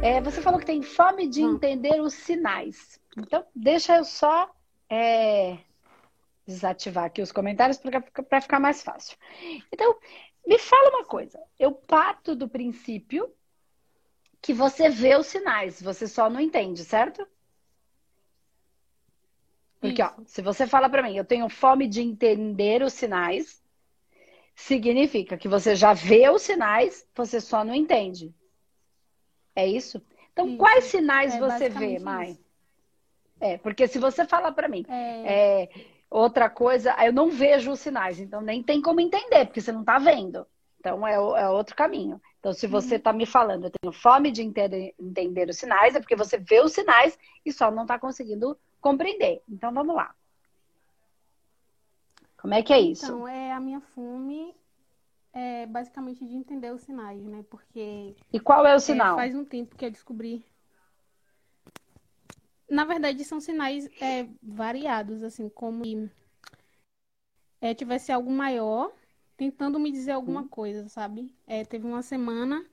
É, você falou que tem fome de Hum. entender os sinais. Então, deixa eu só é, desativar aqui os comentários para ficar mais fácil. Então, me fala uma coisa. Eu parto do princípio que você vê os sinais, você só não entende, certo? Porque, ó, Isso. se você fala para mim, eu tenho fome de entender os sinais, significa que você já vê os sinais, você só não entende. É isso? Então, Isso. quais sinais É você vê, Mai? isso. É, porque se você falar para mim, É, é, outra coisa, eu não vejo os sinais, então nem tem como entender, porque você não está vendo. Então é, é outro caminho. Então, se você está me falando, eu tenho fome de entender, entender os sinais, é porque você vê os sinais e só não está conseguindo compreender. Então vamos lá. Como é que é isso? Então, é a minha fome é basicamente de entender os sinais, né? Porque E qual é o é, sinal? faz um tempo que eu descobri. Na verdade, são sinais é, variados, assim, como se é, tivesse algo maior tentando me dizer alguma coisa, sabe? É, teve uma semana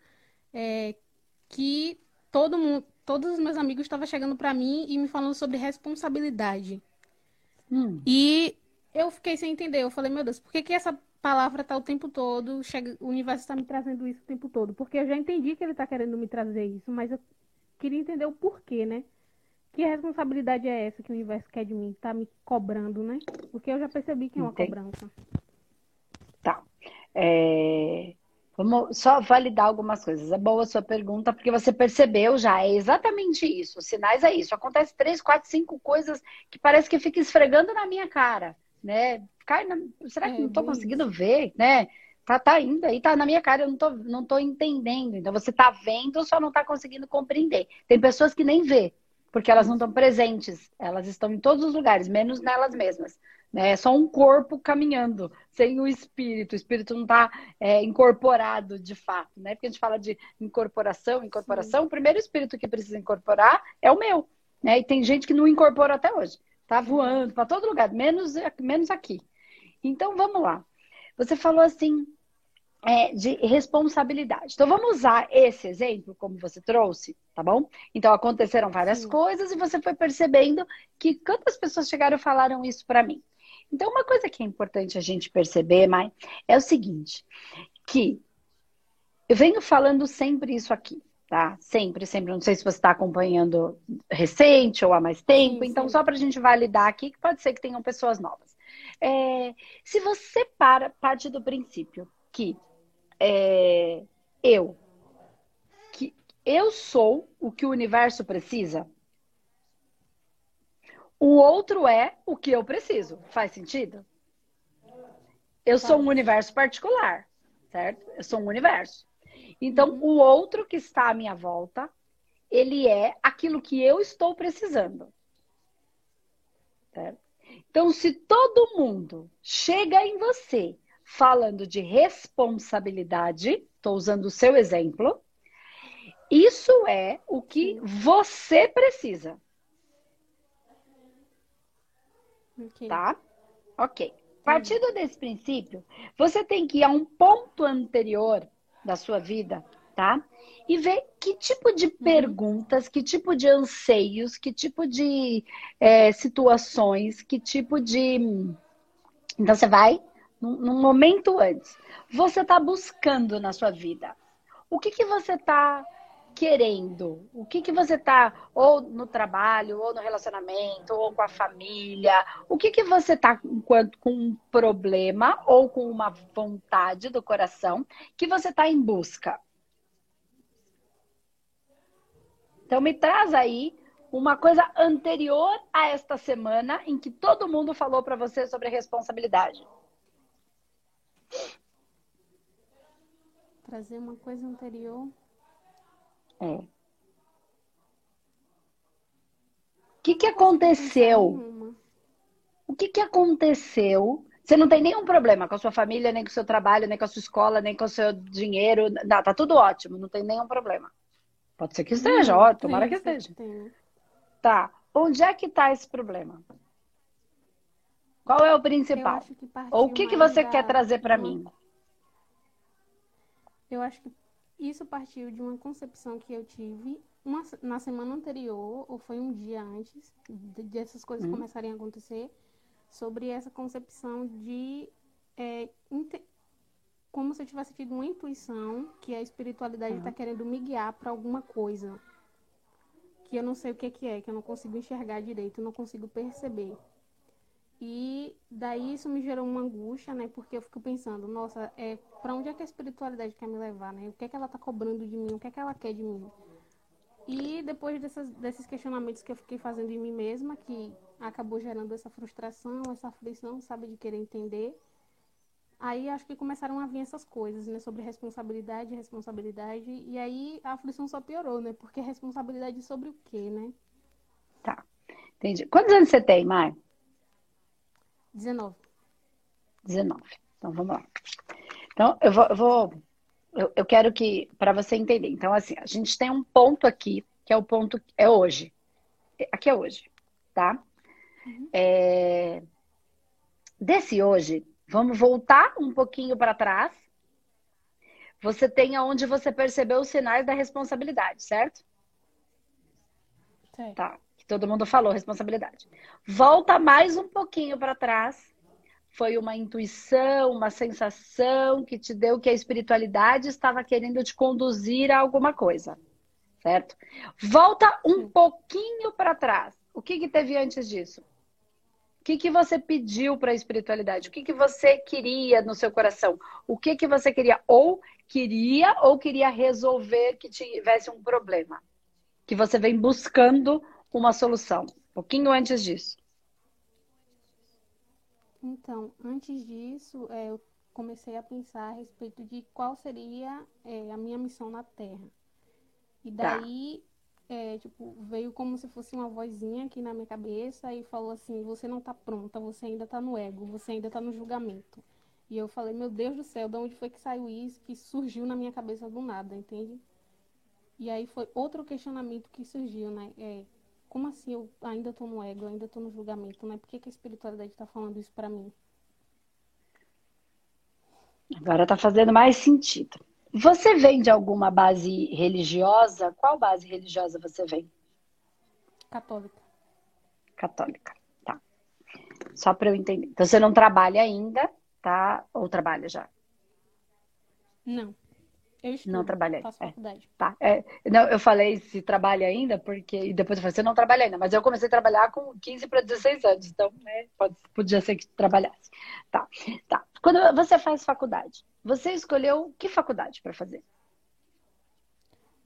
é, que todo mundo, todos os meus amigos estavam chegando pra mim e me falando sobre responsabilidade. Hum, E eu fiquei sem entender. Eu falei, meu Deus, por que que essa palavra tá o tempo todo? Chega, o universo está me trazendo isso o tempo todo? Porque eu já entendi que ele tá querendo me trazer isso, mas eu queria entender o porquê, né? Que responsabilidade é essa que o universo quer de mim? Tá me cobrando, né? Porque eu já percebi que é uma Entendi. cobrança. tá. É, Vamos só validar algumas coisas. É boa a sua pergunta, porque você percebeu já, é exatamente isso. Os sinais é isso. Acontece três, quatro, cinco coisas que parece que fica esfregando na minha cara, né? Cai na... Será que É, não bem conseguindo ver, né? Tá, tá indo aí, tá na minha cara, eu não tô, não tô entendendo. Então você tá vendo, só não tá conseguindo compreender. Tem pessoas que nem vê, porque elas não estão presentes. Elas estão em todos os lugares, menos nelas mesmas. Né? É só um corpo caminhando, sem o espírito. O espírito não está incorporado de fato, né? Porque a gente fala de incorporação, incorporação. O primeiro espírito que precisa incorporar é o meu, né? E tem gente que não incorpora até hoje. Tá voando para todo lugar, menos, menos aqui. Então vamos lá. Você falou assim é, de responsabilidade. Então vamos usar esse exemplo como você trouxe, tá bom? Então aconteceram várias Sim. coisas e você foi percebendo que quantas pessoas chegaram e falaram isso para mim. Então uma coisa que é importante a gente perceber, Mai, é o seguinte, que eu venho falando sempre isso aqui, tá? Sempre, sempre. Não sei se você está acompanhando recente ou há mais tempo. Sim, então, sim. só para a gente validar aqui, que pode ser que tenham pessoas novas. É, se você para, parte do princípio que é, eu, que eu sou o que o universo precisa, o outro é o que eu preciso. Faz sentido? Eu sou um universo particular, certo? Eu sou um universo. Então, o outro que está à minha volta, ele é aquilo que eu estou precisando. Certo? Então, se todo mundo chega em você falando de responsabilidade, estou usando o seu exemplo, isso é o que você precisa, Ok. tá? Ok. Partindo desse princípio, você tem que ir a um ponto anterior da sua vida, tá? E ver que tipo de perguntas, que tipo de anseios, que tipo de é, situações, que tipo de. Então você vai num, num momento antes. Você está buscando na sua vida. O que, que você está querendo? O que, que você está, ou no trabalho, ou no relacionamento, ou com a família? O que, que você está com um problema ou com uma vontade do coração que você está em busca? Então me traz aí uma coisa anterior a esta semana em que todo mundo falou para você sobre responsabilidade. Trazer uma coisa anterior. É. O que, que aconteceu? O que, que aconteceu? Você não tem nenhum problema com a sua família, nem com o seu trabalho, nem com a sua escola, nem com o seu dinheiro. Não, tá tudo ótimo, não tem nenhum problema. Pode ser que esteja, ó, tomara que esteja. Tá. Onde é que tá esse problema? Qual é o principal? Ou o que, que você da- quer trazer para mim? Eu acho que isso partiu de uma concepção que eu tive uma, na semana anterior, ou foi um dia antes dessas de coisas hum. começarem a acontecer, sobre essa concepção de é, como se eu tivesse tido uma intuição que a espiritualidade está uhum. querendo me guiar para alguma coisa que eu não sei o que, que é, que eu não consigo enxergar direito, eu não consigo perceber. E daí isso me gerou uma angústia, né? Porque eu fico pensando, nossa, é para onde é que a espiritualidade quer me levar, né? O que é que ela está cobrando de mim? O que é que ela quer de mim? E depois dessas, desses questionamentos que eu fiquei fazendo em mim mesma, que acabou gerando essa frustração, essa aflição, sabe, de querer entender, aí acho que começaram a vir essas coisas, né, sobre responsabilidade, responsabilidade, e aí a aflição só piorou, né? Porque responsabilidade sobre o quê, né? Tá, entendi. Quantos anos você tem, Mai? 19. 19. Então vamos lá. Então eu vou, eu, vou, eu, eu quero que para você entender. Então assim, a gente tem um ponto aqui que é o ponto é hoje. Aqui é hoje, tá? Uhum. É... Desse hoje, vamos voltar um pouquinho para trás. Você tem aonde você percebeu os sinais da responsabilidade, certo? Sim. Tá que todo mundo falou, responsabilidade. Volta mais um pouquinho para trás. Foi uma intuição, uma sensação que te deu que a espiritualidade estava querendo te conduzir a alguma coisa, certo? Volta um pouquinho para trás. O que, que teve antes disso? O que, que você pediu para a espiritualidade? O que, que você queria no seu coração? O que, que você queria? Ou queria ou queria resolver que tivesse um problema? Que você vem buscando uma solução? Um pouquinho antes disso. Então, antes disso, é, eu comecei a pensar a respeito de qual seria é, a minha missão na Terra. E tá. daí, tá. é, tipo, veio como se fosse uma vozinha aqui na minha cabeça e falou assim: você não tá pronta, você ainda tá no ego, você ainda tá no julgamento. E eu falei: meu Deus do céu, de onde foi que saiu isso, que surgiu na minha cabeça do nada, entende? E aí foi outro questionamento que surgiu, né? É, como assim eu ainda estou no ego, ainda estou no julgamento, né? Por que, que a espiritualidade está falando isso para mim? Agora está fazendo mais sentido. Você vem de alguma base religiosa? Qual base religiosa você vem? Católica. Católica, tá. Só para eu entender. Então você não trabalha ainda, tá? Ou trabalha já? Não. Eu estudo, não trabalhei. Faço é. faculdade. Tá. É, não, eu falei se trabalha ainda, porque. E depois eu falei, você não trabalha ainda, mas eu comecei a trabalhar com 15 para 16 anos, então, né, pode, podia ser que trabalhasse. Tá. Tá. Quando você faz faculdade, você escolheu que faculdade para fazer?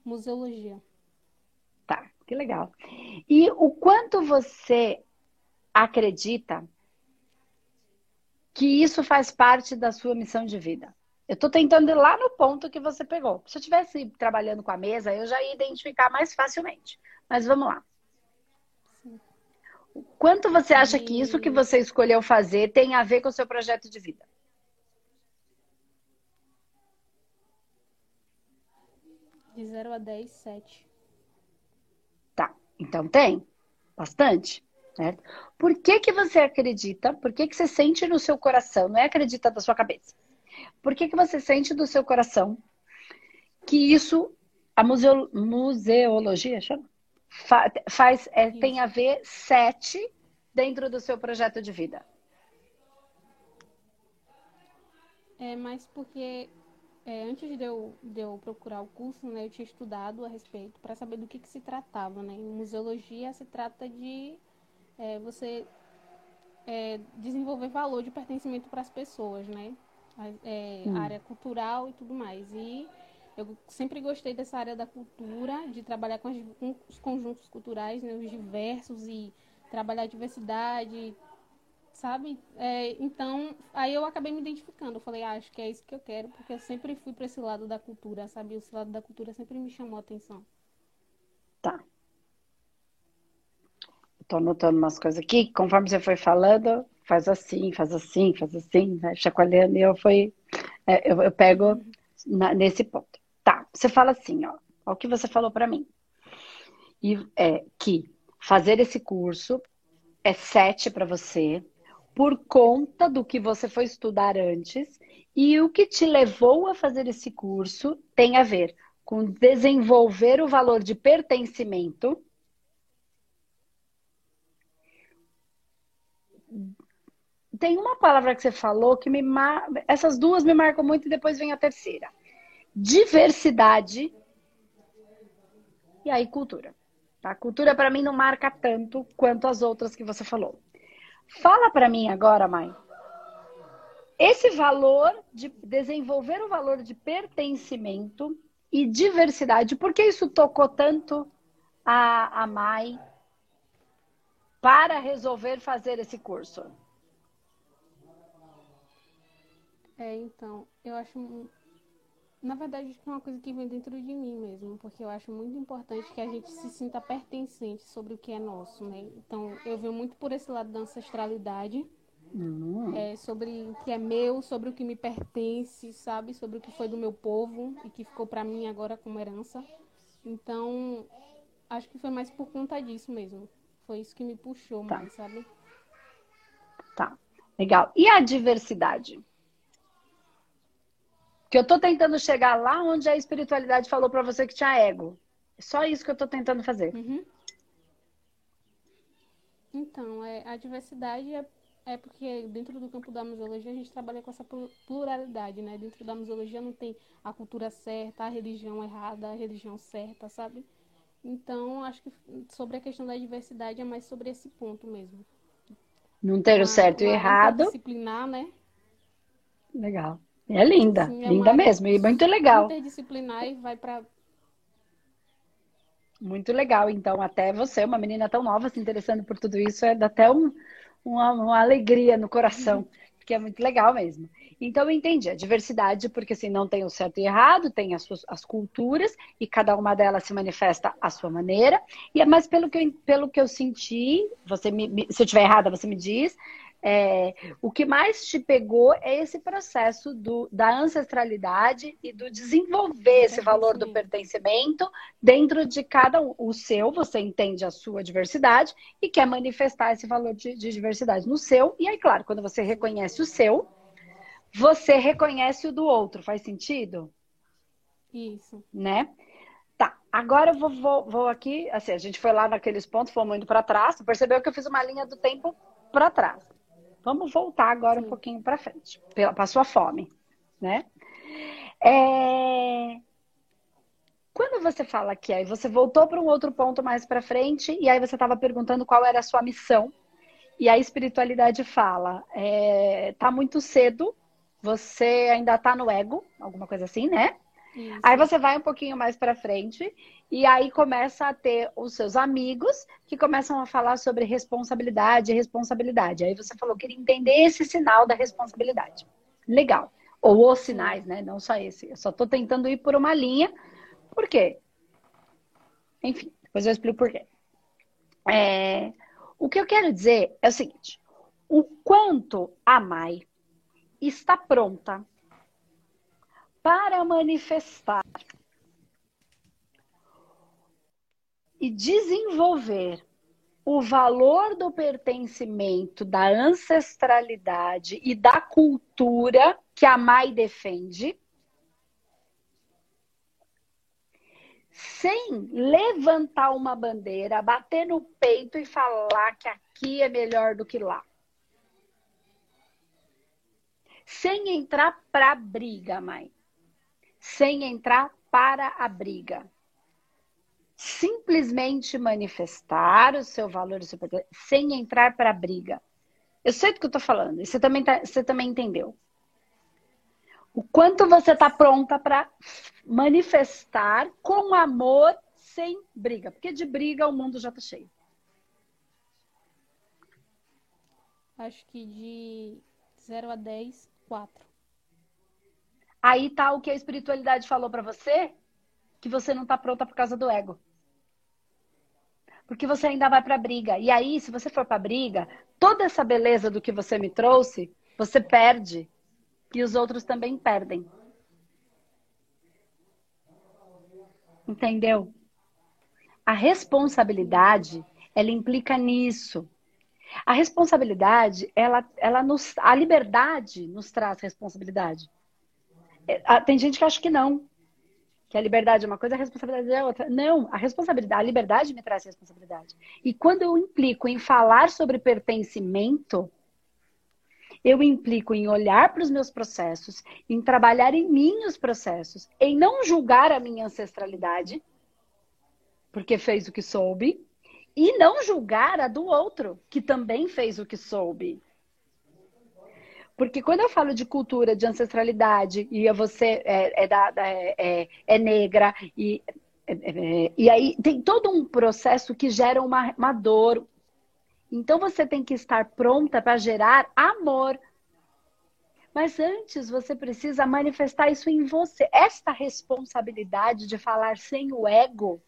Museologia. Tá, que legal. E o quanto você acredita que isso faz parte da sua missão de vida? Eu estou tentando ir lá no ponto que você pegou. Se eu estivesse trabalhando com a mesa, eu já ia identificar mais facilmente. Mas vamos lá. Quanto você acha que isso que você escolheu fazer tem a ver com o seu projeto de vida? De 0 a 10, 7. Tá, então tem. Bastante. Certo? Por que, que você acredita? Por que, que você sente no seu coração? Não é acredita da sua cabeça por que, que você sente do seu coração que isso, a museo, museologia chama? Fa, faz, é, tem a ver sete dentro do seu projeto de vida? É, mas porque é, antes de eu, de eu procurar o curso, né, eu tinha estudado a respeito para saber do que, que se tratava. Né? Em museologia se trata de é, você é, desenvolver valor de pertencimento para as pessoas, né? É, hum. área cultural e tudo mais. E eu sempre gostei dessa área da cultura, de trabalhar com, as, com os conjuntos culturais, né, os diversos, e trabalhar a diversidade, sabe? É, então, aí eu acabei me identificando. Eu falei, ah, acho que é isso que eu quero, porque eu sempre fui para esse lado da cultura, sabe? Esse lado da cultura sempre me chamou a atenção. Tá. Estou anotando umas coisas aqui, conforme você foi falando, faz assim, faz assim, faz assim, né? chacoalhando, e eu fui, é, eu, eu, pego na, nesse ponto. Tá, você fala assim, ó, ó o que você falou para mim. E é que fazer esse curso é sete para você, por conta do que você foi estudar antes, e o que te levou a fazer esse curso tem a ver com desenvolver o valor de pertencimento. Tem uma palavra que você falou que me mar... essas duas me marcam muito e depois vem a terceira. Diversidade e aí cultura. Tá? Cultura para mim não marca tanto quanto as outras que você falou. Fala para mim agora, mãe. Esse valor de desenvolver o valor de pertencimento e diversidade, por que isso tocou tanto a, a Mai para resolver fazer esse curso? É, então, eu acho na verdade, é uma coisa que vem dentro de mim mesmo, porque eu acho muito importante que a gente se sinta pertencente sobre o que é nosso, né? Então, eu venho muito por esse lado da ancestralidade, uhum. é, sobre o que é meu, sobre o que me pertence, sabe? Sobre o que foi do meu povo e que ficou para mim agora como herança. Então, acho que foi mais por conta disso mesmo. Foi isso que me puxou tá. mais, sabe? Tá, legal. E a diversidade? Que eu tô tentando chegar lá onde a espiritualidade falou para você que tinha ego. É só isso que eu tô tentando fazer. Uhum. Então, é, a diversidade é, é porque dentro do campo da museologia a gente trabalha com essa pluralidade, né? Dentro da museologia não tem a cultura certa, a religião errada, a religião certa, sabe? Então, acho que sobre a questão da diversidade é mais sobre esse ponto mesmo. Não ter o certo e errado. Disciplinar, né? Legal. É linda, Sim, é linda mesmo, e muito legal. Interdisciplinar e vai para muito legal. Então, até você, uma menina tão nova, se interessando por tudo isso, é até um, uma, uma, alegria no coração, que é muito legal mesmo. Então, eu entendi a diversidade, porque assim, não tem o certo e errado, tem as, suas, as culturas, e cada uma delas se manifesta à sua maneira. E, mas pelo que eu, pelo que eu senti, você me, se eu estiver errada, você me diz, é, o que mais te pegou é esse processo do, da ancestralidade e do desenvolver esse valor do pertencimento dentro de cada um. O seu, você entende a sua diversidade e quer manifestar esse valor de, de diversidade no seu. E aí, claro, quando você reconhece o seu, você reconhece o do outro. Faz sentido? Isso. Né? Tá, agora eu vou, vou, vou aqui. Assim, a gente foi lá naqueles pontos, fomos indo para trás. Percebeu que eu fiz uma linha do tempo para trás. Vamos voltar agora um pouquinho para frente, para sua fome, né? É... Quando você fala que aí você voltou para um outro ponto mais para frente e aí você estava perguntando qual era a sua missão e a espiritualidade fala, é, tá muito cedo, você ainda tá no ego, alguma coisa assim, né? Isso. Aí você vai um pouquinho mais para frente e aí começa a ter os seus amigos que começam a falar sobre responsabilidade responsabilidade. Aí você falou que queria entender esse sinal da responsabilidade. Legal. Ou os sinais, né? Não só esse. Eu só estou tentando ir por uma linha. Por quê? Enfim, depois eu explico por quê. É... O que eu quero dizer é o seguinte: o quanto a Mai está pronta para manifestar e desenvolver o valor do pertencimento, da ancestralidade e da cultura que a Mai defende, sem levantar uma bandeira, bater no peito e falar que aqui é melhor do que lá. Sem entrar para briga, mãe sem entrar para a briga. Simplesmente manifestar o seu valor, o seu poder, sem entrar para a briga. Eu sei do que eu estou falando, e você também, tá, você também entendeu. O quanto você está pronta para manifestar com amor, sem briga. Porque de briga o mundo já está cheio. Acho que de 0 a 10, 4. Aí tá o que a espiritualidade falou para você, que você não tá pronta por causa do ego. Porque você ainda vai para briga. E aí, se você for para briga, toda essa beleza do que você me trouxe, você perde e os outros também perdem. Entendeu? A responsabilidade, ela implica nisso. A responsabilidade, ela, ela nos, a liberdade nos traz responsabilidade. É, tem gente que acha que não. Que a liberdade é uma coisa, a responsabilidade é outra. Não, a responsabilidade, a liberdade me traz responsabilidade. E quando eu implico em falar sobre pertencimento, eu implico em olhar para os meus processos, em trabalhar em mim os processos, em não julgar a minha ancestralidade, porque fez o que soube, e não julgar a do outro, que também fez o que soube. Porque quando eu falo de cultura, de ancestralidade, e você é, é, da, é, é, é negra, e, é, é, e aí tem todo um processo que gera uma, uma dor. Então você tem que estar pronta para gerar amor. Mas antes você precisa manifestar isso em você. Esta responsabilidade de falar sem o ego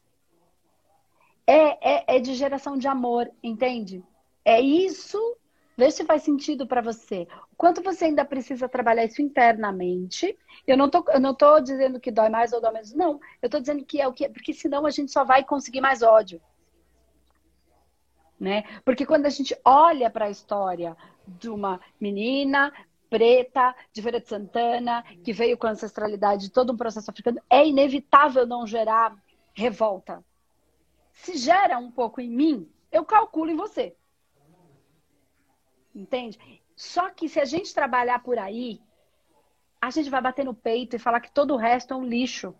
é, é, é de geração de amor, entende? É isso Vê se faz sentido para você. O quanto você ainda precisa trabalhar isso internamente. Eu não tô, eu não tô dizendo que dói mais ou dói menos. Não. Eu tô dizendo que é o que. Porque senão a gente só vai conseguir mais ódio. Né? Porque quando a gente olha para a história de uma menina preta, de Feira de Santana, que veio com ancestralidade de todo um processo africano, é inevitável não gerar revolta. Se gera um pouco em mim, eu calculo em você. Entende? Só que se a gente trabalhar por aí, a gente vai bater no peito e falar que todo o resto é um lixo.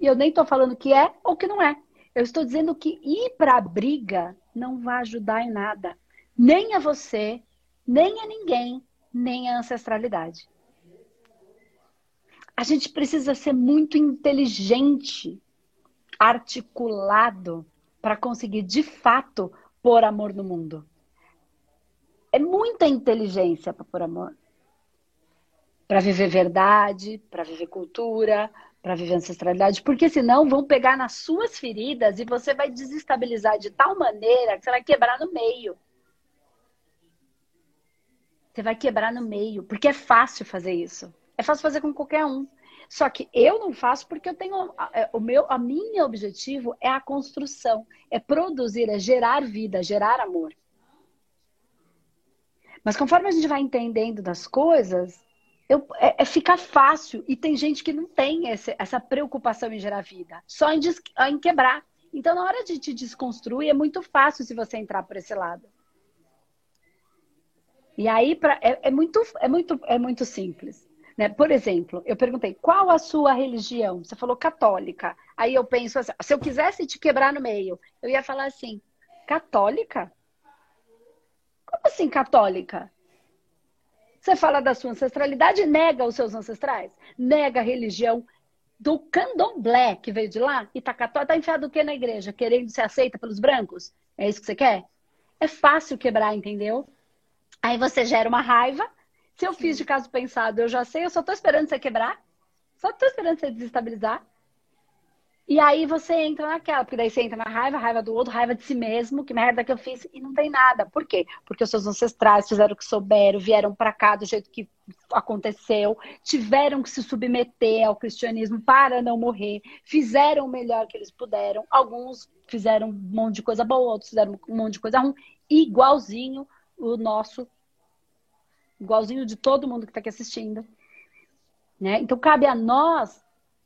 E eu nem estou falando que é ou que não é. Eu estou dizendo que ir para a briga não vai ajudar em nada. Nem a você, nem a ninguém, nem a ancestralidade. A gente precisa ser muito inteligente, articulado, para conseguir de fato pôr amor no mundo. É muita inteligência para pôr amor. Para viver verdade, para viver cultura, para viver ancestralidade, porque senão vão pegar nas suas feridas e você vai desestabilizar de tal maneira que você vai quebrar no meio. Você vai quebrar no meio, porque é fácil fazer isso. É fácil fazer com qualquer um. Só que eu não faço porque eu tenho é, o meu, a minha objetivo é a construção, é produzir, é gerar vida, gerar amor. Mas conforme a gente vai entendendo das coisas, eu, é, é fica fácil. E tem gente que não tem esse, essa preocupação em gerar vida, só em, des, em quebrar. Então, na hora de te desconstruir, é muito fácil se você entrar por esse lado. E aí pra, é, é, muito, é, muito, é muito simples. Né? Por exemplo, eu perguntei qual a sua religião? Você falou católica. Aí eu penso assim: se eu quisesse te quebrar no meio, eu ia falar assim: católica? Como assim católica? Você fala da sua ancestralidade e nega os seus ancestrais? Nega a religião do candomblé que veio de lá e tá católica, tá enfiado o quê na igreja? Querendo ser aceita pelos brancos? É isso que você quer? É fácil quebrar, entendeu? Aí você gera uma raiva. Se eu fiz de caso pensado, eu já sei, eu só tô esperando você quebrar. Só tô esperando você desestabilizar. E aí você entra naquela, porque daí você entra na raiva, raiva do outro, raiva de si mesmo, que merda que eu fiz, e não tem nada. Por quê? Porque os seus ancestrais fizeram o que souberam, vieram para cá do jeito que aconteceu, tiveram que se submeter ao cristianismo para não morrer, fizeram o melhor que eles puderam. Alguns fizeram um monte de coisa boa, outros fizeram um monte de coisa ruim, igualzinho o nosso, igualzinho de todo mundo que está aqui assistindo. Né? Então cabe a nós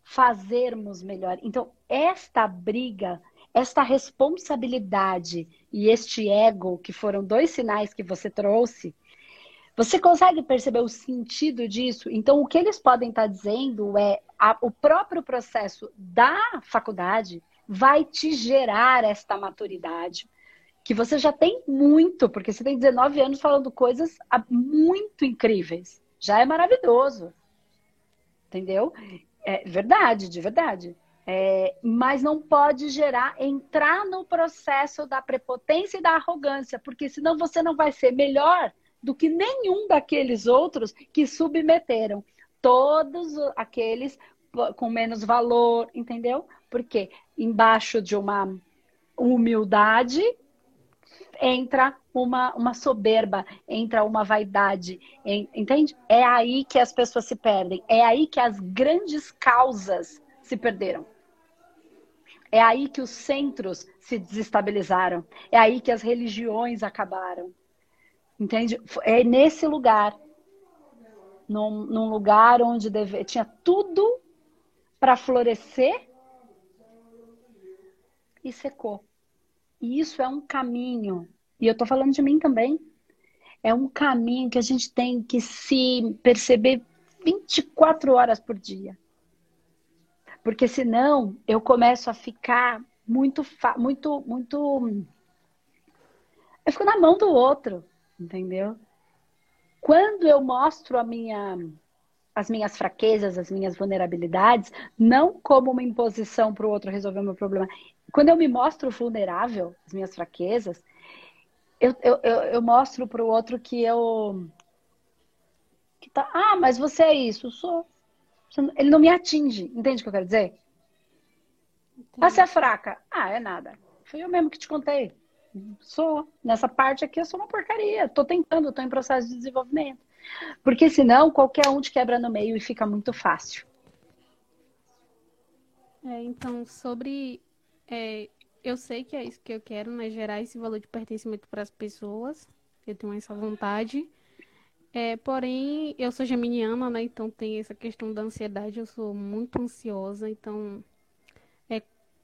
fazermos melhor. Então, esta briga, esta responsabilidade e este ego, que foram dois sinais que você trouxe, você consegue perceber o sentido disso? Então, o que eles podem estar dizendo é a, o próprio processo da faculdade vai te gerar esta maturidade, que você já tem muito, porque você tem 19 anos falando coisas muito incríveis. Já é maravilhoso. Entendeu? É verdade, de verdade. É, mas não pode gerar, entrar no processo da prepotência e da arrogância, porque senão você não vai ser melhor do que nenhum daqueles outros que submeteram. Todos aqueles com menos valor, entendeu? Porque embaixo de uma humildade entra uma, uma soberba, entra uma vaidade, entende? É aí que as pessoas se perdem, é aí que as grandes causas se perderam. É aí que os centros se desestabilizaram, é aí que as religiões acabaram. Entende? É nesse lugar, num, num lugar onde deve, tinha tudo para florescer e secou. E isso é um caminho. E eu tô falando de mim também. É um caminho que a gente tem que se perceber 24 horas por dia. Porque senão eu começo a ficar muito, muito, muito. Eu fico na mão do outro, entendeu? Quando eu mostro a minha, as minhas fraquezas, as minhas vulnerabilidades, não como uma imposição para o outro resolver o meu problema. Quando eu me mostro vulnerável, as minhas fraquezas, eu, eu, eu, eu mostro para o outro que eu. Que tá, ah, mas você é isso, sou. Ele não me atinge, entende o que eu quero dizer? Ah, você é fraca. Ah, é nada. Foi eu mesmo que te contei. Sou. Nessa parte aqui eu sou uma porcaria. Tô tentando, tô em processo de desenvolvimento. Porque senão qualquer um te quebra no meio e fica muito fácil. É, então, sobre. É, eu sei que é isso que eu quero, né? Gerar esse valor de pertencimento para as pessoas. Eu tenho essa vontade. É, porém, eu sou geminiana, né? Então tem essa questão da ansiedade. Eu sou muito ansiosa, então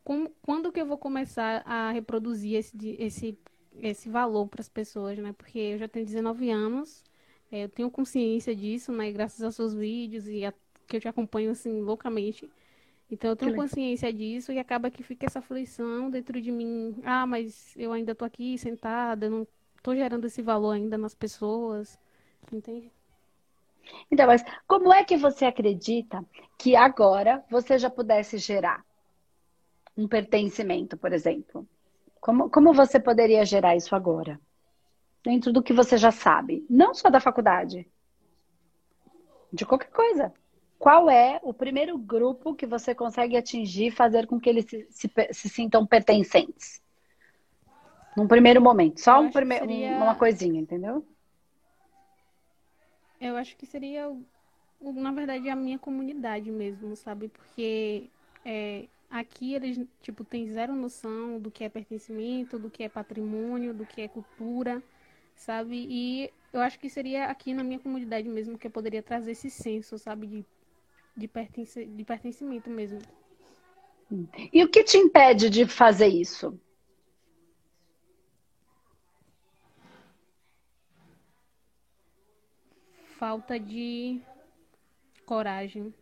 como, quando que eu vou começar a reproduzir esse, esse, esse valor para as pessoas, né? Porque eu já tenho 19 anos, é, eu tenho consciência disso, né? Graças aos seus vídeos e a, que eu te acompanho, assim, loucamente. Então, eu tenho consciência disso e acaba que fica essa aflição dentro de mim. Ah, mas eu ainda estou aqui sentada, não estou gerando esse valor ainda nas pessoas, entende? Então, mas como é que você acredita que agora você já pudesse gerar? um pertencimento, por exemplo? Como, como você poderia gerar isso agora? Dentro do que você já sabe, não só da faculdade, de qualquer coisa. Qual é o primeiro grupo que você consegue atingir, fazer com que eles se, se, se sintam pertencentes? Num primeiro momento, só um prime... seria... uma coisinha, entendeu? Eu acho que seria, na verdade, a minha comunidade mesmo, sabe? Porque é, Aqui eles, tipo, têm zero noção do que é pertencimento, do que é patrimônio, do que é cultura, sabe? E eu acho que seria aqui na minha comunidade mesmo que eu poderia trazer esse senso, sabe? De, de, pertence, de pertencimento mesmo. E o que te impede de fazer isso? Falta de coragem.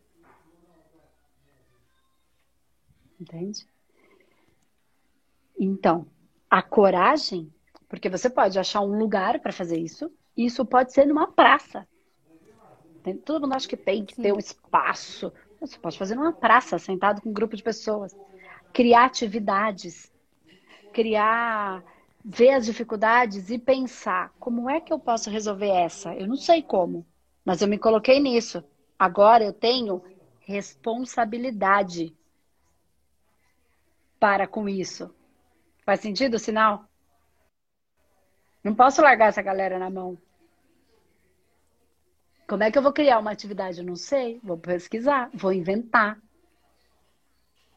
Entende? Então, a coragem, porque você pode achar um lugar para fazer isso, e isso pode ser numa praça. Todo mundo acha que tem que ter um espaço. Você pode fazer numa praça, sentado com um grupo de pessoas. Criar atividades. Criar. Ver as dificuldades e pensar: como é que eu posso resolver essa? Eu não sei como, mas eu me coloquei nisso. Agora eu tenho responsabilidade para com isso. Faz sentido o sinal? Não posso largar essa galera na mão. Como é que eu vou criar uma atividade? Eu não sei. Vou pesquisar, vou inventar.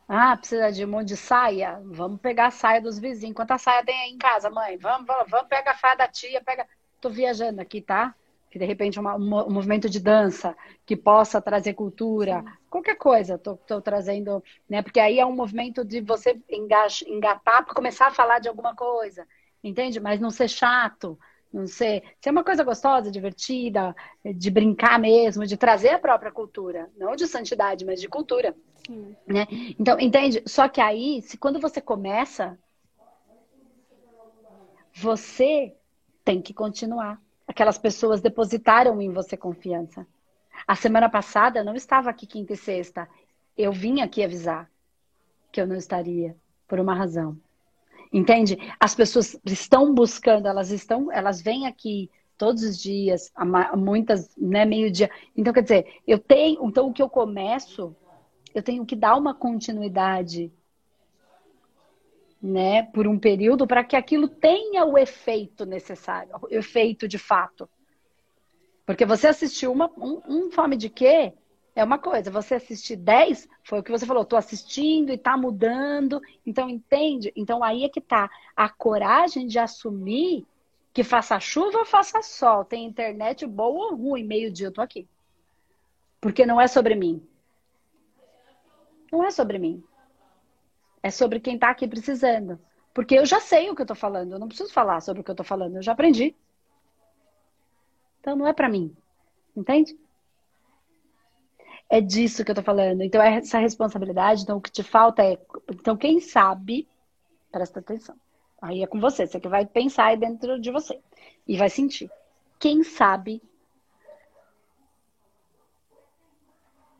Ah, precisa de um monte de saia? Vamos pegar a saia dos vizinhos. Quanta saia tem aí em casa, mãe? Vamos, vamos, vamos pegar a saia da tia, pega. Tô viajando aqui, tá? que de repente uma, um movimento de dança que possa trazer cultura, Sim. qualquer coisa, estou trazendo, né? Porque aí é um movimento de você engatar para começar a falar de alguma coisa, entende? Mas não ser chato, não ser, ser uma coisa gostosa, divertida, de brincar mesmo, de trazer a própria cultura, não de santidade, mas de cultura, Sim. né? Então, entende? Só que aí, se quando você começa, você tem que continuar aquelas pessoas depositaram em você confiança. A semana passada eu não estava aqui quinta e sexta. Eu vim aqui avisar que eu não estaria por uma razão. Entende? As pessoas estão buscando, elas estão, elas vêm aqui todos os dias, muitas, né, meio-dia. Então, quer dizer, eu tenho, então o que eu começo, eu tenho que dar uma continuidade né, por um período para que aquilo tenha o efeito necessário, o efeito de fato. Porque você assistiu uma, um, um Fome de Quê é uma coisa, você assistir 10, foi o que você falou, estou assistindo e está mudando, então entende? Então aí é que tá a coragem de assumir que faça chuva ou faça sol, tem internet boa ou ruim, meio dia eu tô aqui. Porque não é sobre mim. Não é sobre mim. É sobre quem está aqui precisando. Porque eu já sei o que eu estou falando. Eu não preciso falar sobre o que eu estou falando. Eu já aprendi. Então não é para mim. Entende? É disso que eu estou falando. Então é essa responsabilidade. Então o que te falta é. Então quem sabe, presta atenção. Aí é com você. Você que vai pensar aí dentro de você. E vai sentir. Quem sabe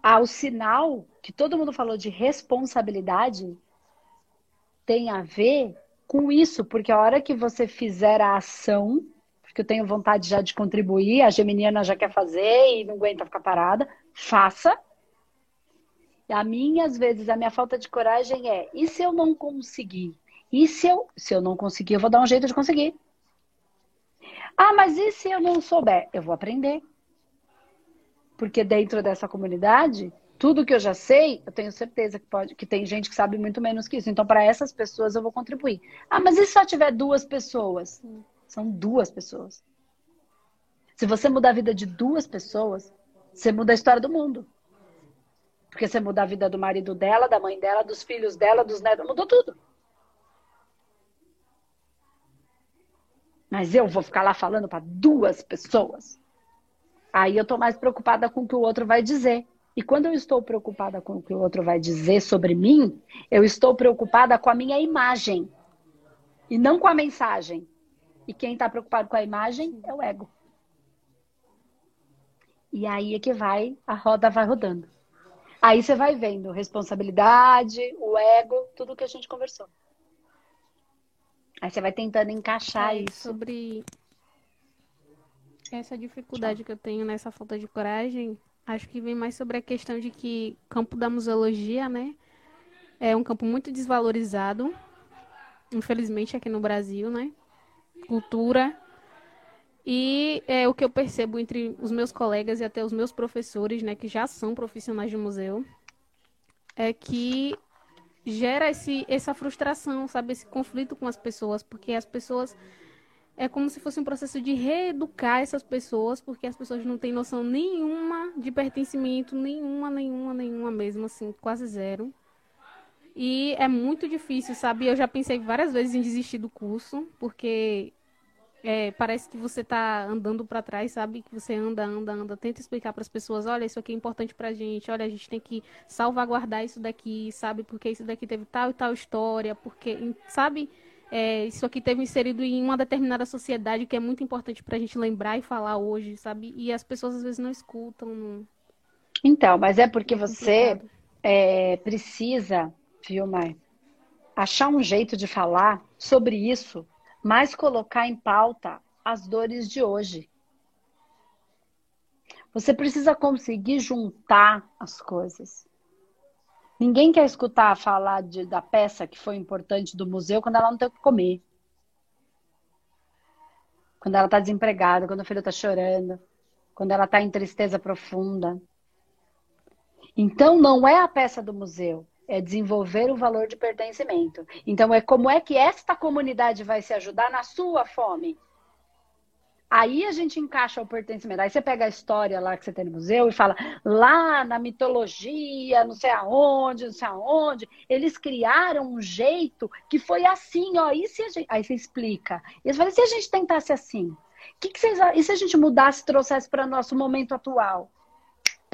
ah, o sinal que todo mundo falou de responsabilidade tem a ver com isso, porque a hora que você fizer a ação, porque eu tenho vontade já de contribuir, a geminiana já quer fazer e não aguenta ficar parada, faça. A minha, às vezes, a minha falta de coragem é: e se eu não conseguir? E se eu, se eu não conseguir, eu vou dar um jeito de conseguir. Ah, mas e se eu não souber? Eu vou aprender. Porque dentro dessa comunidade, tudo que eu já sei, eu tenho certeza que pode, que tem gente que sabe muito menos que isso. Então, para essas pessoas eu vou contribuir. Ah, mas e se só tiver duas pessoas? São duas pessoas. Se você mudar a vida de duas pessoas, você muda a história do mundo. Porque você muda a vida do marido dela, da mãe dela, dos filhos dela, dos netos, mudou tudo. Mas eu vou ficar lá falando para duas pessoas. Aí eu tô mais preocupada com o que o outro vai dizer. E quando eu estou preocupada com o que o outro vai dizer sobre mim, eu estou preocupada com a minha imagem e não com a mensagem. E quem está preocupado com a imagem é o ego. E aí é que vai, a roda vai rodando. Aí você vai vendo responsabilidade, o ego, tudo que a gente conversou. Aí você vai tentando encaixar é, isso. Sobre essa dificuldade que eu tenho nessa falta de coragem, Acho que vem mais sobre a questão de que o campo da museologia, né, é um campo muito desvalorizado, infelizmente aqui no Brasil, né? Cultura. E é o que eu percebo entre os meus colegas e até os meus professores, né, que já são profissionais de museu, é que gera esse, essa frustração, sabe, esse conflito com as pessoas, porque as pessoas é como se fosse um processo de reeducar essas pessoas, porque as pessoas não têm noção nenhuma de pertencimento, nenhuma, nenhuma, nenhuma mesmo, assim, quase zero. E é muito difícil, sabe? Eu já pensei várias vezes em desistir do curso, porque é, parece que você está andando para trás, sabe? Que você anda, anda, anda, tenta explicar para as pessoas, olha, isso aqui é importante para a gente, olha, a gente tem que salvaguardar isso daqui, sabe? Porque isso daqui teve tal e tal história, porque, sabe? é, isso aqui teve inserido em uma determinada sociedade que é muito importante para a gente lembrar e falar hoje, sabe? E as pessoas às vezes não escutam. Não... Então, mas é porque é você é, precisa, viu, Mai, achar um jeito de falar sobre isso, mas colocar em pauta as dores de hoje. Você precisa conseguir juntar as coisas. Ninguém quer escutar falar de, da peça que foi importante do museu quando ela não tem o que comer. Quando ela está desempregada, quando o filho está chorando, quando ela está em tristeza profunda. Então, não é a peça do museu, é desenvolver o valor de pertencimento. Então, é como é que esta comunidade vai se ajudar na sua fome. Aí a gente encaixa o pertencimento. Aí você pega a história lá que você tem no museu e fala, lá na mitologia, não sei aonde, não sei aonde, eles criaram um jeito que foi assim, ó. E se a gente... Aí você explica. E eles falam, e se a gente tentasse assim? Que que vocês... E se a gente mudasse, trouxesse para nosso momento atual?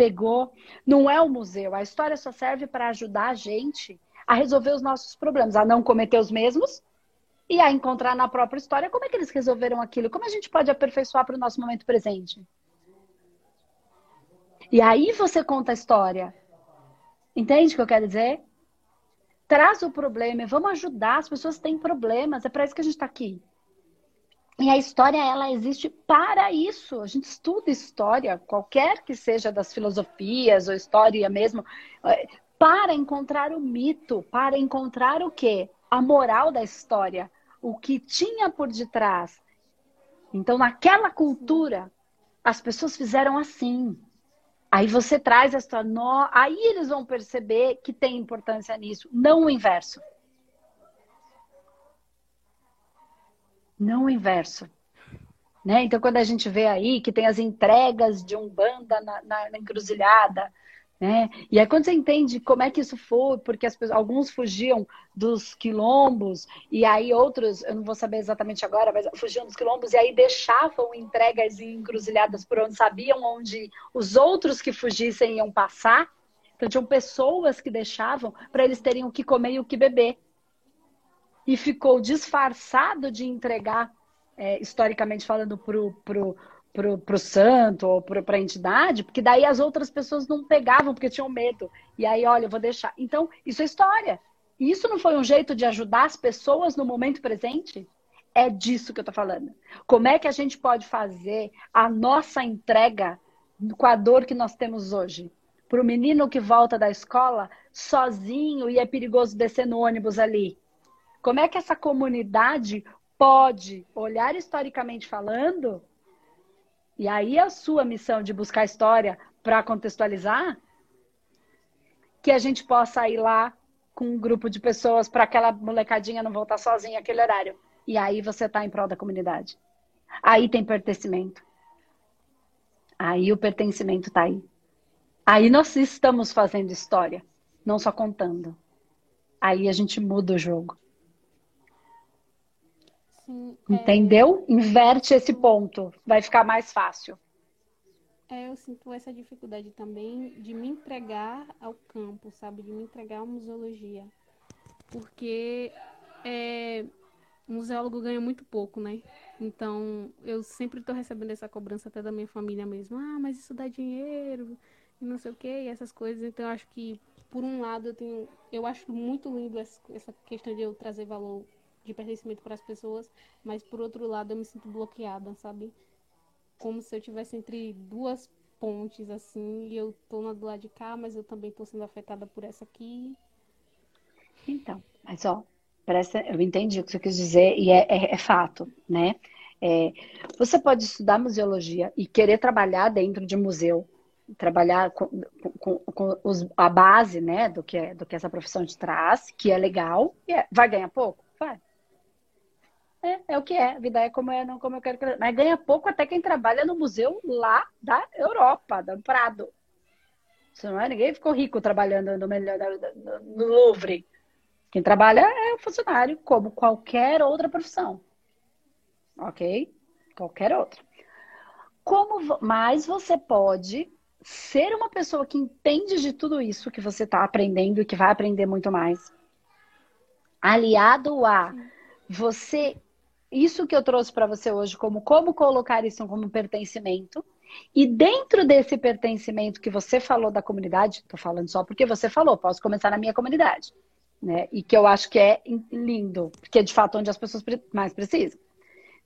Pegou. Não é o museu. A história só serve para ajudar a gente a resolver os nossos problemas, a não cometer os mesmos e a encontrar na própria história como é que eles resolveram aquilo, como a gente pode aperfeiçoar para o nosso momento presente. E aí você conta a história. Entende o que eu quero dizer? Traz o problema, vamos ajudar, as pessoas têm problemas, é para isso que a gente está aqui. E a história, ela existe para isso. A gente estuda história, qualquer que seja das filosofias ou história mesmo, é, para encontrar o mito, para encontrar o quê? A moral da história, o que tinha por detrás. Então, naquela cultura, as pessoas fizeram assim. Aí você traz essa nó, aí eles vão perceber que tem importância nisso, não o inverso. Não o inverso. Né? Então, quando a gente vê aí que tem as entregas de Umbanda na, na, na encruzilhada, Né? E aí quando você entende como é que isso foi, porque as pessoas, alguns fugiam dos quilombos, e aí outros, eu não vou saber exatamente agora, mas fugiam dos quilombos, e aí deixavam entregas e encruzilhadas por onde sabiam onde os outros que fugissem iam passar. Então tinham pessoas que deixavam para eles terem o que comer e o que beber. E ficou disfarçado de entregar, é, historicamente falando, pro, pro, pro, pro santo ou pro, pra entidade, porque daí as outras pessoas não pegavam porque tinham medo. E aí, olha, eu vou deixar. Então, isso é história. E isso não foi um jeito de ajudar as pessoas no momento presente? É disso que eu tô falando. Como é que a gente pode fazer a nossa entrega com a dor que nós temos hoje? Para o menino que volta da escola sozinho e é perigoso descer no ônibus ali. Como é que essa comunidade pode olhar historicamente falando e aí a sua missão de buscar história para contextualizar, que a gente possa ir lá com um grupo de pessoas para aquela molecadinha não voltar sozinha aquele horário. E aí você está em prol da comunidade. Aí tem pertencimento. Aí o pertencimento está aí. Aí nós estamos fazendo história, não só contando. Aí a gente muda o jogo. Sim, é. Entendeu? É... Inverte esse ponto, vai ficar mais fácil. É, eu sinto essa dificuldade também de me entregar ao campo, sabe? De me entregar à museologia. Porque é, o museólogo ganha muito pouco, né? Então, eu sempre estou recebendo essa cobrança até da minha família mesmo. Ah, mas isso dá dinheiro e não sei o quê, e essas coisas. Então, eu acho que, por um lado, eu tenho... Eu acho muito lindo essa questão de eu trazer valor de pertencimento para as pessoas, mas por outro lado eu me sinto bloqueada, sabe? Como se eu tivesse entre duas pontes assim, e eu tô na do lado de cá, mas eu também tô sendo afetada por essa aqui. Então, mas ó, parece, eu entendi o que você quis dizer e é, é, é fato, né? É, você pode estudar museologia e querer trabalhar dentro de museu, trabalhar com, com, com os, a base, né, do que, é, do que essa profissão te traz, que é legal, e é, vai ganhar pouco? Vai. É, é o que é. A vida é como é, não como eu quero que Mas ganha pouco até quem trabalha no museu lá da Europa, do Prado. Se não é, ninguém ficou rico trabalhando no, melhor, no Louvre. Quem trabalha é o funcionário, como qualquer outra profissão. Ok? Qualquer outra. Como mais você pode ser uma pessoa que entende de tudo isso que você está aprendendo e que vai aprender muito mais, aliado a você isso que eu trouxe para você hoje, como como colocar isso como pertencimento. E dentro desse pertencimento que você falou da comunidade, estou falando só porque você falou, posso começar na minha comunidade, né? E que eu acho que é lindo, porque é de fato onde as pessoas mais precisam.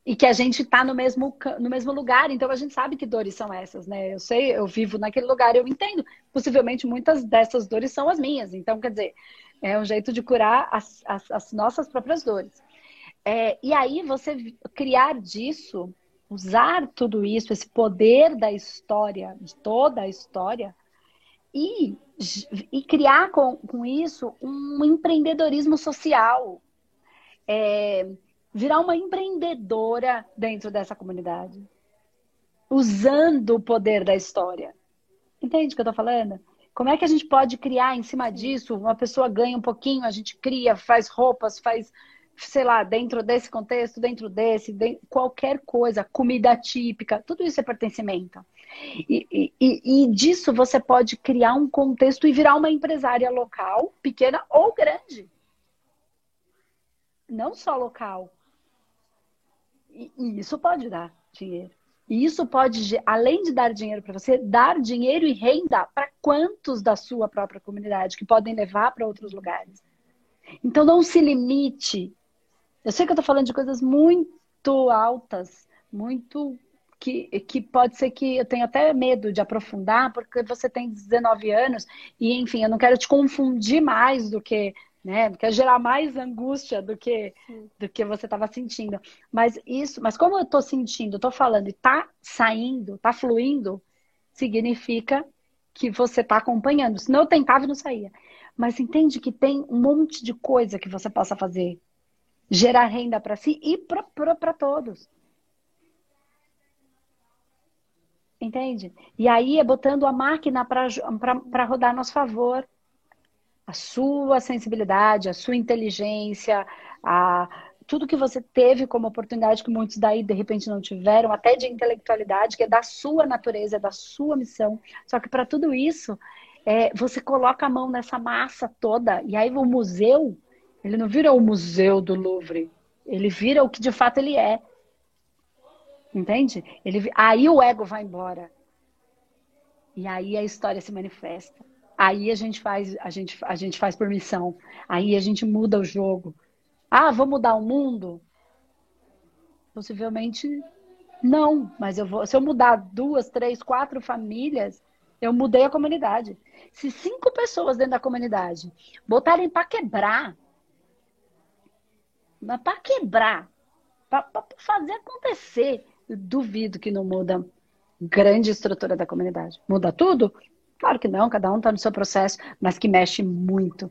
E que a gente está no mesmo, no mesmo lugar, então a gente sabe que dores são essas, né? Eu sei, eu vivo naquele lugar, eu entendo. Possivelmente muitas dessas dores são as minhas. Então, quer dizer, é um jeito de curar as, as, as nossas próprias dores. É, e aí você criar disso, usar tudo isso, esse poder da história, de toda a história, e, e criar com, com isso um empreendedorismo social. É, virar uma empreendedora dentro dessa comunidade. Usando o poder da história. Entende o que eu estou falando? Como é que a gente pode criar em cima disso? Uma pessoa ganha um pouquinho, a gente cria, faz roupas, faz sei lá, dentro desse contexto, dentro desse, de, qualquer coisa, comida típica, tudo isso é pertencimento. E, e, e, disso você pode criar um contexto e virar uma empresária local, pequena ou grande. Não só local. E, e isso pode dar dinheiro. E isso pode, além de dar dinheiro para você, dar dinheiro e renda para quantos da sua própria comunidade que podem levar para outros lugares. Então não se limite eu sei que eu estou falando de coisas muito altas, muito que, que pode ser que eu tenha até medo de aprofundar, porque você tem 19 anos e, enfim, eu não quero te confundir mais do que, né? Não quero gerar mais angústia do que, do que você estava sentindo. Mas isso, mas como eu estou sentindo, estou falando e está saindo, está fluindo, significa que você está acompanhando. Senão eu tentava e não saía. Mas entende que tem um monte de coisa que você possa fazer gerar renda para si e para todos. Entende? E aí é botando a máquina para rodar a nosso favor. A sua sensibilidade, a sua inteligência, a, tudo que você teve como oportunidade, que muitos daí de repente não tiveram, até de intelectualidade, que é da sua natureza, é da sua missão. Só que para tudo isso, é, você coloca a mão nessa massa toda, e aí o museu, ele não vira o museu do Louvre, ele vira o que de fato ele é. Entende? Ele, aí o ego vai embora. E aí a história se manifesta. Aí a gente faz, a gente, a gente faz por missão. Aí a gente muda o jogo. Ah, vou mudar o mundo? Possivelmente não, mas eu vou, se eu mudar duas, três, quatro famílias, eu mudei a comunidade. Se cinco pessoas dentro da comunidade botarem para quebrar, para quebrar, para fazer acontecer, duvido que não muda grande estrutura da comunidade. Muda tudo? Claro que não, cada um está no seu processo, mas que mexe muito.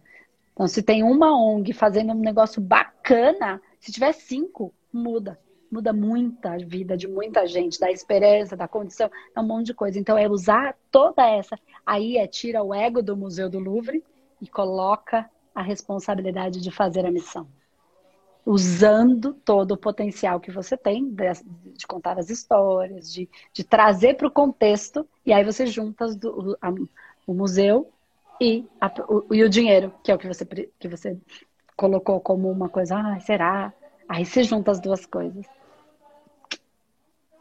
Então, se tem uma ONG fazendo um negócio bacana, se tiver cinco, muda. Muda muita vida de muita gente, da esperança, da condição, é um monte de coisa. Então, é usar toda essa. Aí é tira o ego do Museu do Louvre e coloca a responsabilidade de fazer a missão usando todo o potencial que você tem de, de contar as histórias, de, de trazer para o contexto, e aí você junta do, a, o museu e, a, o, e o dinheiro, que é o que você, que você colocou como uma coisa, ah, será? Aí você junta as duas coisas.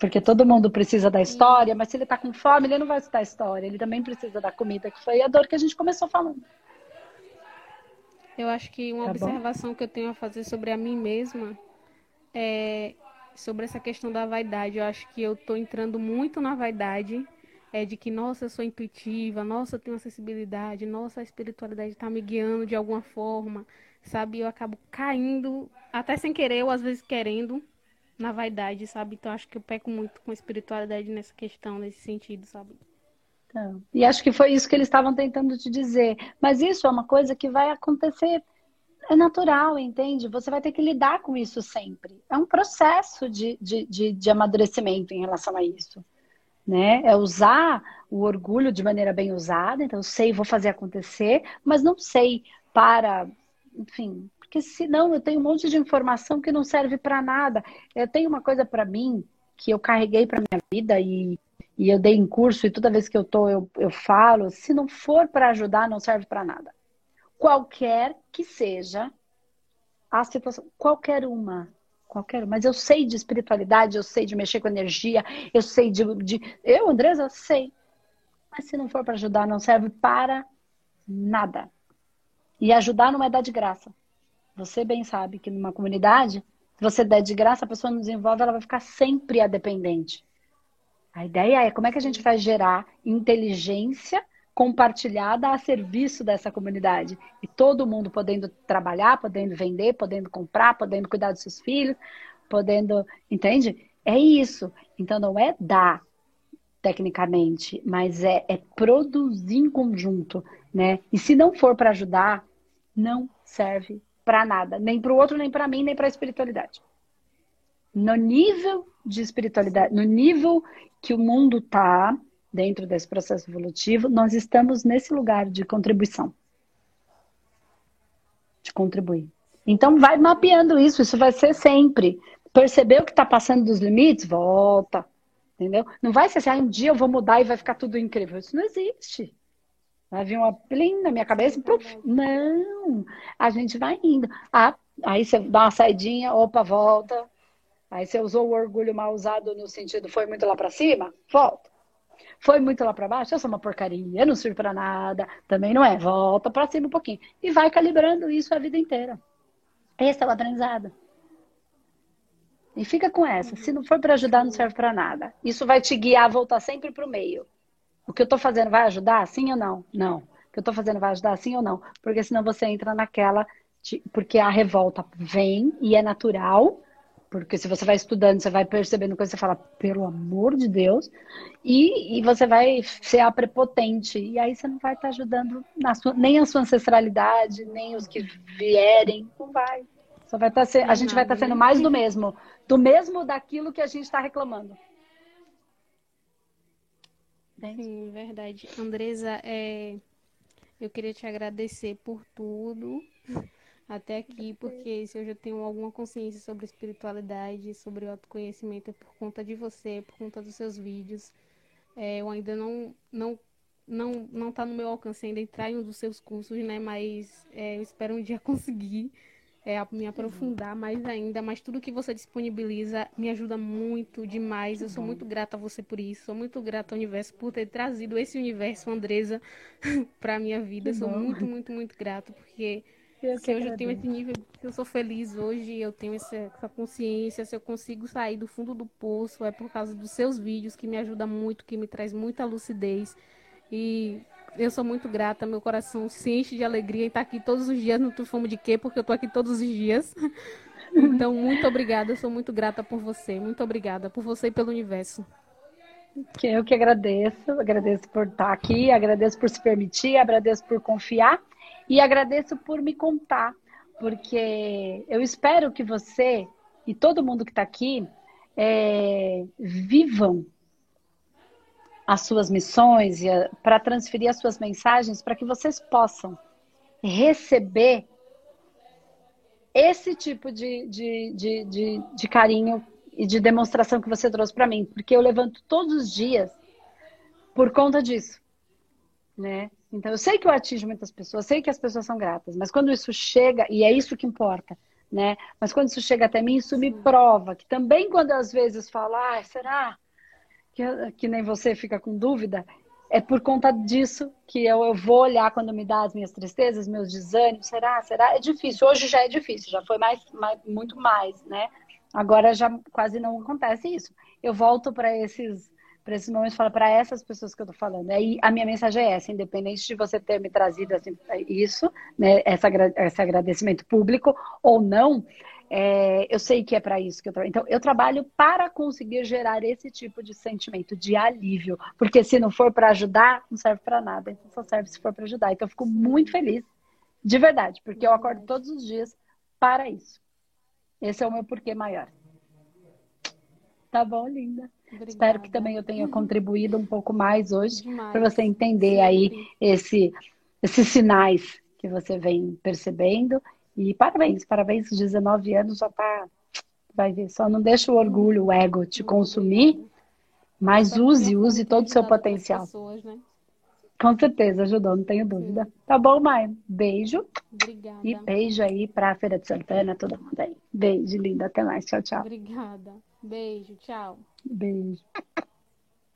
Porque todo mundo precisa da história, mas se ele está com fome, ele não vai escutar a história, ele também precisa da comida, que foi a dor que a gente começou falando. Eu acho que uma tá observação bom? que eu tenho a fazer sobre a mim mesma é sobre essa questão da vaidade. Eu acho que eu estou entrando muito na vaidade é de que, nossa, eu sou intuitiva, nossa, eu tenho acessibilidade, nossa, a espiritualidade está me guiando de alguma forma, sabe? Eu acabo caindo, até sem querer, ou às vezes querendo, na vaidade, sabe? Então acho que eu peco muito com a espiritualidade nessa questão, nesse sentido, sabe? Então, e acho que foi isso que eles estavam tentando te dizer. Mas isso é uma coisa que vai acontecer, é natural, entende? Você vai ter que lidar com isso sempre. É um processo de, de, de, de amadurecimento em relação a isso. Né? É usar o orgulho de maneira bem usada. Então, sei, vou fazer acontecer, mas não sei para, enfim, porque senão eu tenho um monte de informação que não serve para nada. Eu tenho uma coisa para mim que eu carreguei para minha vida e e eu dei em curso e toda vez que eu tô eu, eu falo, se não for para ajudar, não serve para nada. Qualquer que seja a situação, qualquer uma, qualquer, mas eu sei de espiritualidade, eu sei de mexer com energia, eu sei de, de eu, Andresa, sei. Mas se não for para ajudar, não serve para nada. E ajudar não é dar de graça. Você bem sabe que numa comunidade, se você der de graça, a pessoa não desenvolve, ela vai ficar sempre a dependente. A ideia é como é que a gente vai gerar inteligência compartilhada a serviço dessa comunidade. E todo mundo podendo trabalhar, podendo vender, podendo comprar, podendo cuidar dos seus filhos, podendo. Entende? É isso. Então não é dar tecnicamente, mas é, é produzir em conjunto, né? E se não for para ajudar, não serve para nada, nem para o outro, nem para mim, nem para a espiritualidade. No nível de espiritualidade, no nível que o mundo está dentro desse processo evolutivo, nós estamos nesse lugar de contribuição. De contribuir. Então, vai mapeando isso, isso vai ser sempre. Percebeu que está passando dos limites? Volta. Entendeu? Não vai ser assim, ah, um dia eu vou mudar e vai ficar tudo incrível. Isso não existe. Vai vir uma plim na minha cabeça. Puf. Não. A gente vai indo. Ah, aí você dá uma saidinha, opa, volta. Aí você usou o orgulho mal usado no sentido foi muito lá para cima? Volta. Foi muito lá para baixo? Eu sou uma porcaria, não sirvo para nada. Também não é. Volta para cima um pouquinho. E vai calibrando isso a vida inteira. Esse é o aprendizado. E fica com essa. Se não for para ajudar, não serve para nada. Isso vai te guiar a voltar sempre para o meio. O que eu estou fazendo vai ajudar? Sim ou não? Não. O que eu estou fazendo vai ajudar? Sim ou não? Porque senão você entra naquela. Porque a revolta vem e é natural porque se você vai estudando, você vai percebendo coisas, você fala, pelo amor de Deus, e, e você vai ser a prepotente. E aí você não vai estar ajudando sua, nem a sua ancestralidade, nem os que vierem. Não vai. Só vai estar a gente vai estar sendo mais do mesmo. Do mesmo daquilo que a gente está reclamando. Sim, verdade. Andresa, é... eu queria te agradecer por tudo até aqui, porque se eu já tenho alguma consciência sobre espiritualidade, sobre autoconhecimento, é por conta de você, por conta dos seus vídeos. É, eu ainda não, não, não, não tá no meu alcance ainda entrar em um dos seus cursos, né? Mas é, eu espero um dia conseguir é, me aprofundar mais ainda, mas tudo que você disponibiliza me ajuda muito demais. Eu sou muito grata a você por isso. Sou muito grata ao universo por ter trazido esse universo, Andresa, para minha vida. Sou muito, muito, muito grata, porque se hoje eu tenho esse nível, eu sou feliz hoje, eu tenho essa, essa, consciência, se eu consigo sair do fundo do poço, é por causa dos seus vídeos que me ajuda muito, que me traz muita lucidez. E eu sou muito grata, meu coração se enche de alegria em estar aqui todos os dias no Tu Fome de Quê, porque eu estou aqui todos os dias. Então, muito obrigada, eu sou muito grata por você, muito obrigada por você e pelo universo. Eu que agradeço, agradeço por estar aqui, agradeço por se permitir, agradeço por confiar e agradeço por me contar, porque eu espero que você e todo mundo que está aqui é, vivam as suas missões e para transferir as suas mensagens para que vocês possam receber esse tipo de, de, de, de, de carinho e de demonstração que você trouxe para mim, porque eu levanto todos os dias por conta disso, né? Então eu sei que eu atingo muitas pessoas, sei que as pessoas são gratas, mas quando isso chega e é isso que importa, né? Mas quando isso chega até mim, isso me prova que também quando às vezes falo, ah, será? que, que nem você fica com dúvida, é por conta disso que eu, eu vou olhar quando me dá as minhas tristezas, meus desânimos. Será? Será? É difícil. Hoje já é difícil, já foi mais, mais muito mais, né? Agora já quase não acontece isso. Eu volto para esses para esses momentos, falo para essas pessoas que eu tô falando. Aí a minha mensagem é essa, independente de você ter me trazido assim, isso, né, essa, esse agradecimento público ou não, é, eu sei que é para isso que eu trabalho. Então, eu trabalho para conseguir gerar esse tipo de sentimento de alívio, porque se não for para ajudar, não serve para nada. Então, só serve se for para ajudar. Então, eu fico muito feliz, de verdade, porque eu acordo todos os dias para isso. Esse é o meu porquê maior. Tá bom, linda. Obrigada. Espero que também eu tenha contribuído um pouco mais hoje para você entender aí esse, esses sinais que você vem percebendo e parabéns, parabéns, 19 anos já tá. Vai ver, só não deixa o orgulho, o ego te consumir, mas use, use todo o seu potencial. Pessoas, né? Com certeza ajudou, não tenho dúvida. Sim. Tá bom, Maia? Beijo. Obrigada. E beijo aí pra Feira de Santana, todo mundo aí. Beijo, linda. Até mais. Tchau, tchau. Obrigada. Beijo, tchau. Beijo.